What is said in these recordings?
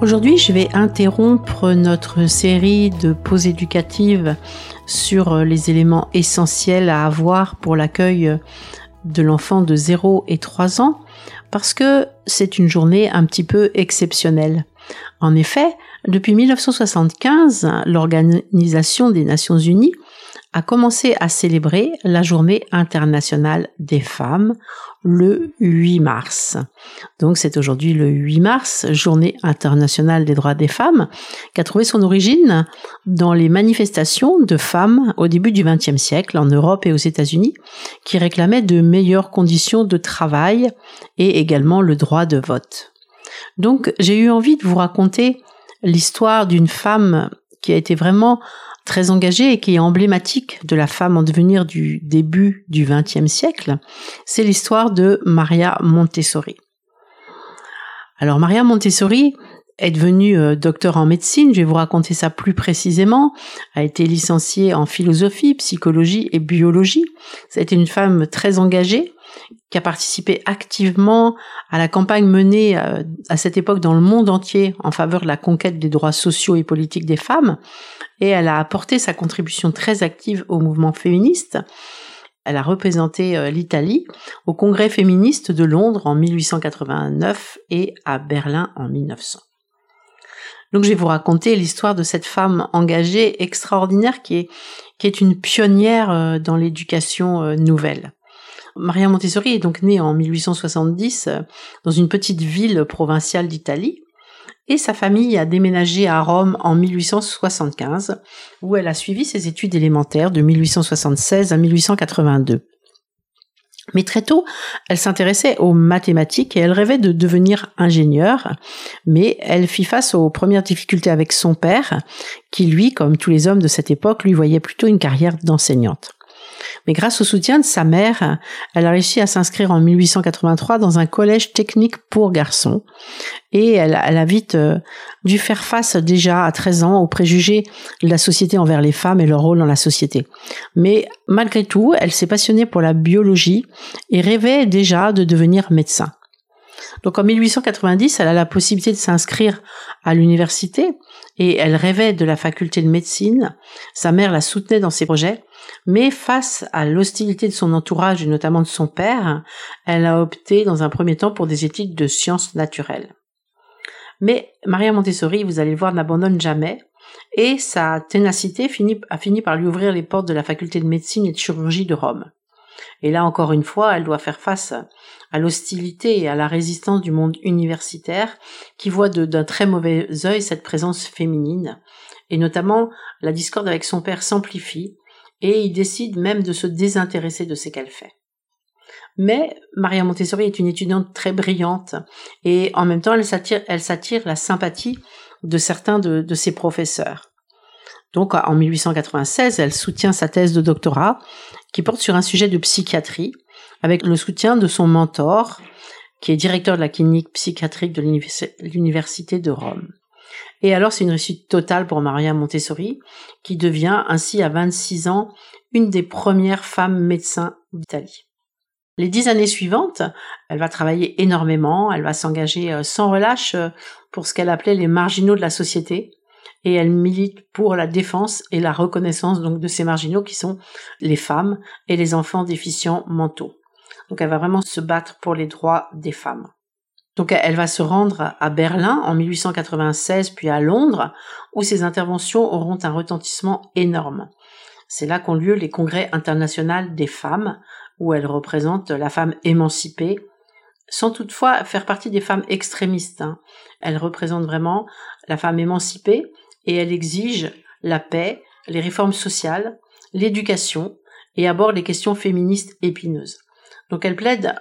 Aujourd'hui, je vais interrompre notre série de pauses éducatives sur les éléments essentiels à avoir pour l'accueil de l'enfant de 0 et 3 ans parce que c'est une journée un petit peu exceptionnelle. En effet, depuis 1975, l'Organisation des Nations Unies a commencé à célébrer la journée internationale des femmes le 8 mars. Donc c'est aujourd'hui le 8 mars, journée internationale des droits des femmes, qui a trouvé son origine dans les manifestations de femmes au début du XXe siècle en Europe et aux États-Unis, qui réclamaient de meilleures conditions de travail et également le droit de vote. Donc j'ai eu envie de vous raconter l'histoire d'une femme qui a été vraiment très engagée et qui est emblématique de la femme en devenir du début du XXe siècle, c'est l'histoire de Maria Montessori. Alors Maria Montessori est devenue euh, docteur en médecine, je vais vous raconter ça plus précisément, a été licenciée en philosophie, psychologie et biologie. Été une femme très engagée qui a participé activement à la campagne menée euh, à cette époque dans le monde entier en faveur de la conquête des droits sociaux et politiques des femmes, et elle a apporté sa contribution très active au mouvement féministe. Elle a représenté euh, l'Italie au Congrès féministe de Londres en 1889 et à Berlin en 1900. Donc je vais vous raconter l'histoire de cette femme engagée extraordinaire qui est, qui est une pionnière euh, dans l'éducation nouvelle. Maria Montessori est donc née en 1870 euh, dans une petite ville provinciale d'Italie et sa famille a déménagé à Rome en 1875 où elle a suivi ses études élémentaires de 1876 à 1882. Mais très tôt, elle s'intéressait aux mathématiques et elle rêvait de devenir ingénieure, mais elle fit face aux premières difficultés avec son père, qui lui, comme tous les hommes de cette époque, lui voyait plutôt une carrière d'enseignante. Mais grâce au soutien de sa mère, elle a réussi à s'inscrire en 1883 dans un collège technique pour garçons. Et elle, a vite euh, dû faire face déjà à 13 ans aux préjugés de la société envers les femmes et leur rôle dans la société. Mais malgré tout, elle s'est passionnée pour la biologie et rêvait déjà de devenir médecin. Donc en 1890, elle a la possibilité de s'inscrire à l'université et elle rêvait de la faculté de médecine. Sa mère la soutenait dans ses projets, mais face à l'hostilité de son entourage et notamment de son père, elle a opté dans un premier temps pour des études de sciences naturelles. Mais Maria Montessori, vous allez le voir, n'abandonne jamais et sa ténacité a fini par lui ouvrir les portes de la faculté de médecine et de chirurgie de Rome. Et là encore une fois, elle doit faire face à l'hostilité et à la résistance du monde universitaire qui voit d'un très mauvais œil cette présence féminine. Et notamment, la discorde avec son père s'amplifie et il décide même de se désintéresser de ce qu'elle fait. Mais Maria Montessori est une étudiante très brillante et en même temps elle s'attire, la sympathie de certains de ses professeurs. Donc en 1896, elle soutient sa thèse de doctorat qui porte sur un sujet de psychiatrie avec le soutien de son mentor qui est directeur de la clinique psychiatrique de l'université de Rome. Et alors c'est une réussite totale pour Maria Montessori qui devient ainsi à 26 ans une des premières femmes médecins d'Italie. Les dix années suivantes, elle va travailler énormément, elle va s'engager euh, sans relâche euh, pour ce qu'elle appelait les marginaux de la société, et elle milite pour la défense et la reconnaissance donc de ces marginaux qui sont les femmes et les enfants déficients mentaux. Donc elle va vraiment se battre pour les droits des femmes. Donc elle va se rendre à Berlin en 1896 puis à Londres où ses interventions auront un retentissement énorme. C'est là qu'ont lieu les congrès internationaux des femmes où elle représente la femme émancipée sans toutefois faire partie des femmes extrémistes. Hein. Elle représente vraiment la femme émancipée et elle exige la paix, les réformes sociales, l'éducation et aborde les questions féministes épineuses. Donc elle plaide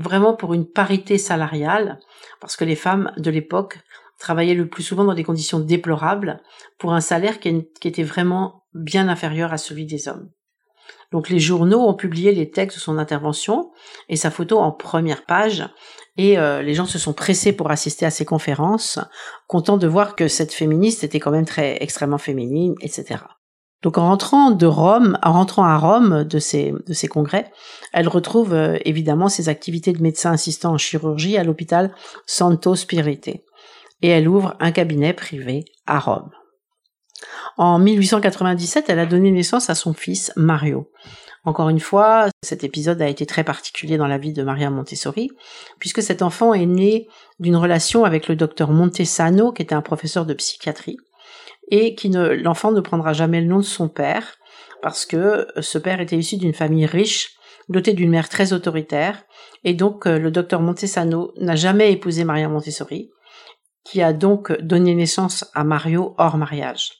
vraiment pour une parité salariale, parce que les femmes de l'époque travaillaient le plus souvent dans des conditions déplorables, pour un salaire qui, était vraiment bien inférieur à celui des hommes. Donc les journaux ont publié les textes de son intervention et sa photo en première page, et euh, les gens se sont pressés pour assister à ces conférences, contents de voir que cette féministe était quand même très extrêmement féminine, etc. Donc en rentrant de Rome, en rentrant à Rome de ces, de ces congrès, elle retrouve euh, évidemment ses activités de médecin assistant en chirurgie à l'hôpital Santo Spirite. Et elle ouvre un cabinet privé à Rome. En 1897, elle a donné naissance à son fils Mario. Encore une fois, cet épisode a été très particulier dans la vie de Maria Montessori, puisque cet enfant est né d'une relation avec le docteur Montesano, qui était un professeur de psychiatrie, et qui ne, l'enfant ne prendra jamais le nom de son père, parce que ce père était issu d'une famille riche, dotée d'une mère très autoritaire, et donc euh, le docteur Montesano n'a jamais épousé Maria Montessori, qui a donc donné naissance à Mario hors mariage.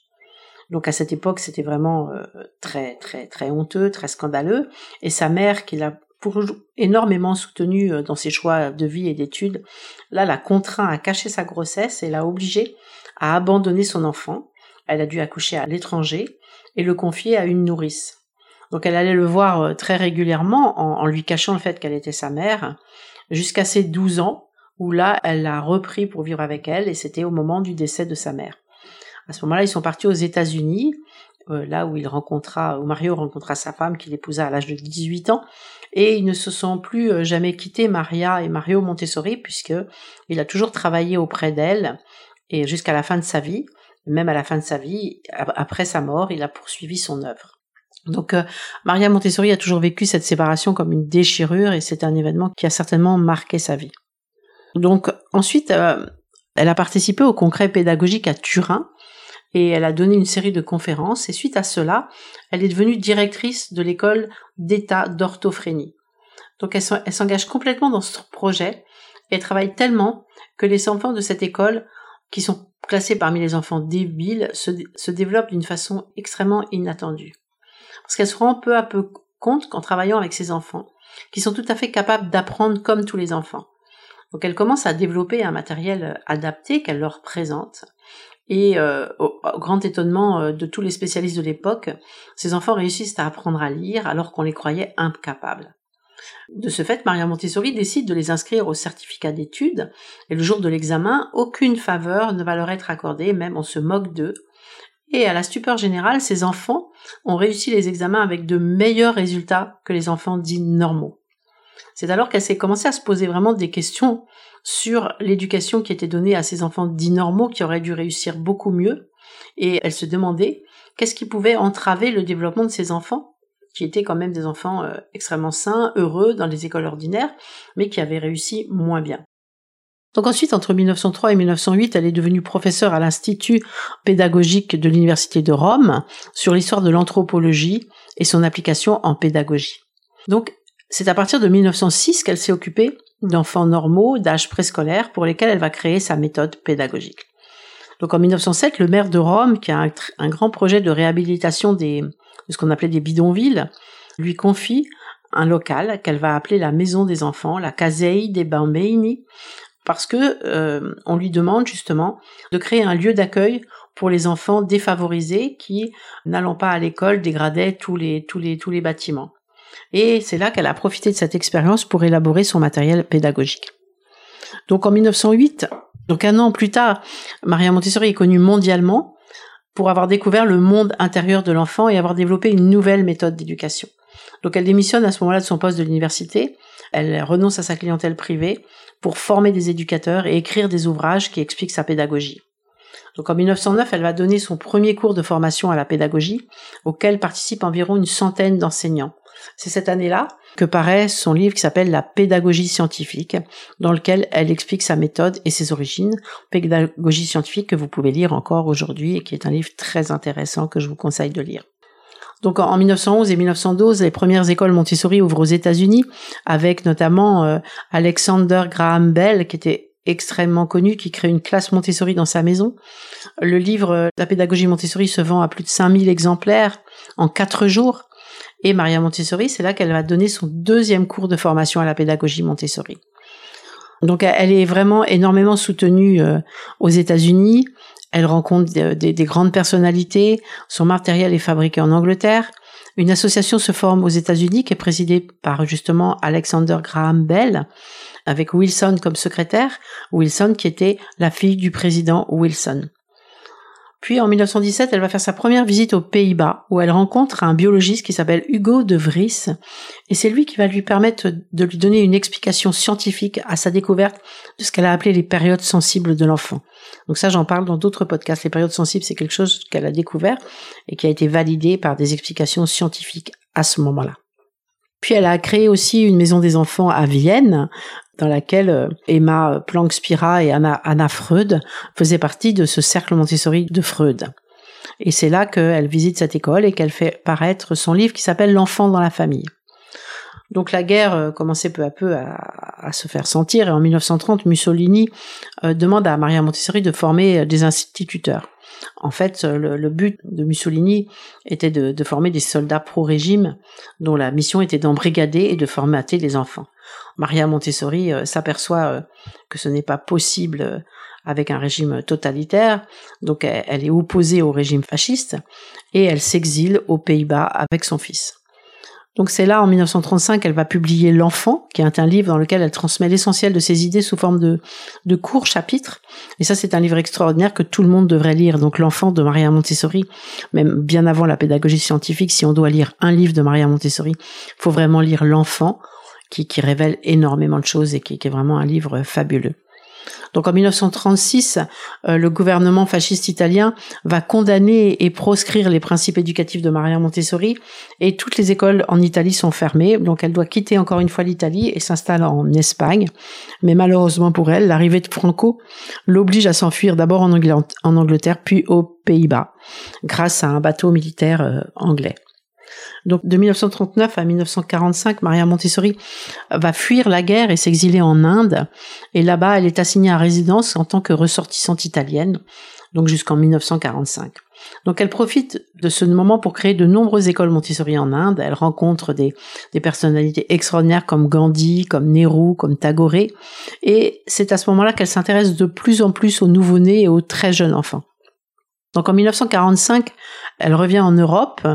Donc à cette époque, c'était vraiment euh, très très très honteux, très scandaleux, et sa mère, qui l'a pour énormément soutenu euh, dans ses choix de vie et d'études, là l'a contraint à cacher sa grossesse et l'a obligé à abandonner son enfant elle a dû accoucher à l'étranger et le confier à une nourrice. Donc elle allait le voir euh, très régulièrement en, lui cachant le fait qu'elle était sa mère, jusqu'à ses 12 ans, où là, elle l'a repris pour vivre avec elle, et c'était au moment du décès de sa mère. À ce moment-là, ils sont partis aux États-Unis, euh, là où il rencontra, où Mario rencontra sa femme qu'il épousa à l'âge de 18 ans, et ils ne se sont plus euh, jamais quittés, Maria et Mario Montessori, puisque il a toujours travaillé auprès d'elle, et jusqu'à la fin de sa vie même à la fin de sa vie, après sa mort, il a poursuivi son œuvre. Donc euh, Maria Montessori a toujours vécu cette séparation comme une déchirure et c'est un événement qui a certainement marqué sa vie. Donc ensuite, euh, elle a participé au congrès pédagogique à Turin et elle a donné une série de conférences et suite à cela, elle est devenue directrice de l'école d'État d'orthophrénie. Donc elle s'engage complètement dans ce projet et elle travaille tellement que les enfants de cette école qui sont classés parmi les enfants débiles se, développent d'une façon extrêmement inattendue. Parce qu'elle se rend peu à peu compte qu'en travaillant avec ces enfants, qui sont tout à fait capables d'apprendre comme tous les enfants. Donc elle commence à développer un matériel adapté qu'elle leur présente. Et euh, au, grand étonnement euh, de tous les spécialistes de l'époque, ces enfants réussissent à apprendre à lire alors qu'on les croyait incapables. De ce fait, Maria Montessori décide de les inscrire au certificat d'études, et le jour de l'examen, aucune faveur ne va leur être accordée, même on se moque d'eux. Et à la stupeur générale, ces enfants ont réussi les examens avec de meilleurs résultats que les enfants dits normaux. C'est alors qu'elle s'est commencé à se poser vraiment des questions sur l'éducation qui était donnée à ces enfants dits normaux qui auraient dû réussir beaucoup mieux, et elle se demandait qu'est-ce qui pouvait entraver le développement de ces enfants qui étaient quand même des enfants euh, extrêmement sains, heureux dans les écoles ordinaires, mais qui avaient réussi moins bien. Donc ensuite, entre 1903 et 1908, elle est devenue professeure à l'Institut pédagogique de l'Université de Rome sur l'histoire de l'anthropologie et son application en pédagogie. Donc c'est à partir de 1906 qu'elle s'est occupée d'enfants normaux d'âge préscolaire pour lesquels elle va créer sa méthode pédagogique. Donc en 1907, le maire de Rome, qui a un, un grand projet de réhabilitation des, ce qu'on appelait des bidonvilles, lui confie un local qu'elle va appeler la maison des enfants, la Casei dei Bambini, parce que euh, on lui demande justement de créer un lieu d'accueil pour les enfants défavorisés qui, n'allant pas à l'école, dégradaient tous les tous les tous les bâtiments. Et c'est là qu'elle a profité de cette expérience pour élaborer son matériel pédagogique. Donc en 1908, donc un an plus tard, Maria Montessori est connue mondialement pour avoir découvert le monde intérieur de l'enfant et avoir développé une nouvelle méthode d'éducation. Donc elle démissionne à ce moment-là de son poste de l'université, elle renonce à sa clientèle privée pour former des éducateurs et écrire des ouvrages qui expliquent sa pédagogie. Donc en 1909, elle va donner son premier cours de formation à la pédagogie, auquel participent environ une centaine d'enseignants. C'est cette année-là que paraît son livre qui s'appelle La pédagogie scientifique, dans lequel elle explique sa méthode et ses origines. Pédagogie scientifique que vous pouvez lire encore aujourd'hui et qui est un livre très intéressant que je vous conseille de lire. Donc en 1911 et 1912, les premières écoles Montessori ouvrent aux États-Unis, avec notamment euh, Alexander Graham Bell, qui était extrêmement connu, qui crée une classe Montessori dans sa maison. Le livre euh, La pédagogie Montessori se vend à plus de 5000 exemplaires en quatre jours. Et Maria Montessori, c'est là qu'elle va donner son deuxième cours de formation à la pédagogie Montessori. Donc elle est vraiment énormément soutenue euh, aux États-Unis. Elle rencontre des, grandes personnalités. Son matériel est fabriqué en Angleterre. Une association se forme aux États-Unis qui est présidée par justement Alexander Graham Bell, avec Wilson comme secrétaire. Wilson qui était la fille du président Wilson. Puis en 1917, elle va faire sa première visite aux Pays-Bas, où elle rencontre un biologiste qui s'appelle Hugo de Vries, et c'est lui qui va lui permettre de lui donner une explication scientifique à sa découverte de ce qu'elle a appelé les périodes sensibles de l'enfant. Donc ça, j'en parle dans d'autres podcasts. Les périodes sensibles, c'est quelque chose qu'elle a découvert et qui a été validé par des explications scientifiques à ce moment-là. Puis elle a créé aussi une maison des enfants à Vienne, dans laquelle euh, Emma Planck-Spira et Anna, Freud faisaient partie de ce cercle Montessori de Freud. Et c'est là qu'elle visite cette école et qu'elle fait paraître son livre qui s'appelle L'enfant dans la famille. Donc la guerre euh, commençait peu à peu à, se faire sentir et en 1930, Mussolini euh, demande à Maria Montessori de former des instituteurs. En fait, le, but de Mussolini était de, former des soldats pro-régime dont la mission était d'embrigader et de formater les enfants. Maria Montessori euh, s'aperçoit euh, que ce n'est pas possible euh, avec un régime totalitaire, donc elle est opposée au régime fasciste et elle s'exile aux Pays-Bas avec son fils. Donc c'est là, en 1935, qu'elle va publier L'Enfant, qui est un livre dans lequel elle transmet l'essentiel de ses idées sous forme de, de courts chapitres. Et ça, c'est un livre extraordinaire que tout le monde devrait lire. Donc L'Enfant de Maria Montessori, même bien avant la pédagogie scientifique, si on doit lire un livre de Maria Montessori, faut vraiment lire L'Enfant, qui, qui révèle énormément de choses et qui, est vraiment un livre fabuleux. Donc en 1936, euh, le gouvernement fasciste italien va condamner et proscrire les principes éducatifs de Maria Montessori et toutes les écoles en Italie sont fermées. Donc elle doit quitter encore une fois l'Italie et s'installe en Espagne. Mais malheureusement pour elle, l'arrivée de Franco l'oblige à s'enfuir d'abord en, Angleterre puis aux Pays-Bas grâce à un bateau militaire euh, anglais. Donc de 1939 à 1945, Maria Montessori va fuir la guerre et s'exiler en Inde. Et là-bas, elle est assignée à résidence en tant que ressortissante italienne, donc jusqu'en 1945. Donc elle profite de ce moment pour créer de nombreuses écoles Montessori en Inde. Elle rencontre des, personnalités extraordinaires comme Gandhi, comme Nehru, comme Tagore. Et c'est à ce moment-là qu'elle s'intéresse de plus en plus aux nouveau-nés et aux très jeunes enfants. Donc en 1945, elle revient en Europe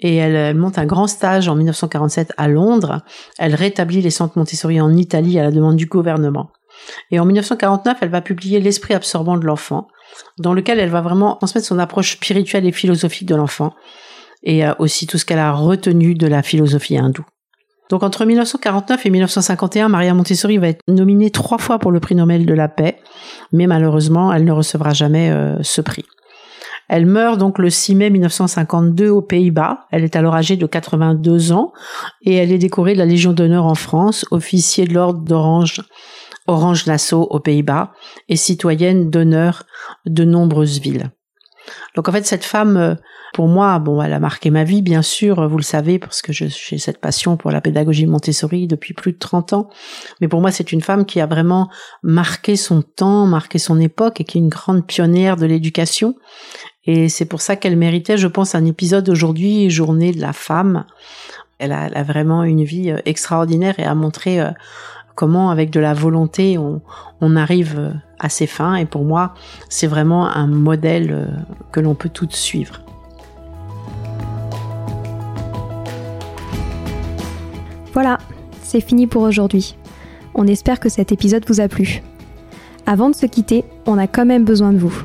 et elle, monte un grand stage en 1947 à Londres. Elle rétablit les centres Montessori en Italie à la demande du gouvernement. Et en 1949, elle va publier L'esprit absorbant de l'enfant, dans lequel elle va vraiment transmettre son approche spirituelle et philosophique de l'enfant, et euh, aussi tout ce qu'elle a retenu de la philosophie hindoue. Donc entre 1949 et 1951, Maria Montessori va être nominée trois fois pour le prix Nobel de la paix, mais malheureusement, elle ne recevra jamais euh, ce prix. Elle meurt donc le 6 mai 1952 aux Pays-Bas. Elle est alors âgée de 82 ans et elle est décorée de la Légion d'honneur en France, officier de l'ordre d'Orange Orange Nassau aux Pays-Bas et citoyenne d'honneur de nombreuses villes. Donc en fait cette femme pour moi, bon, elle a marqué ma vie, bien sûr, vous le savez, parce que j'ai cette passion pour la pédagogie Montessori depuis plus de 30 ans. Mais pour moi, c'est une femme qui a vraiment marqué son temps, marqué son époque et qui est une grande pionnière de l'éducation. Et c'est pour ça qu'elle méritait, je pense, un épisode aujourd'hui, Journée de la femme. Elle a, vraiment une vie euh, extraordinaire et a montré euh, comment, avec de la volonté, on, on arrive euh, à ses fins. Et pour moi, c'est vraiment un modèle que l'on peut toutes suivre. Voilà, c'est fini pour aujourd'hui. On espère que cet épisode vous a plu. Avant de se quitter, on a quand même besoin de vous.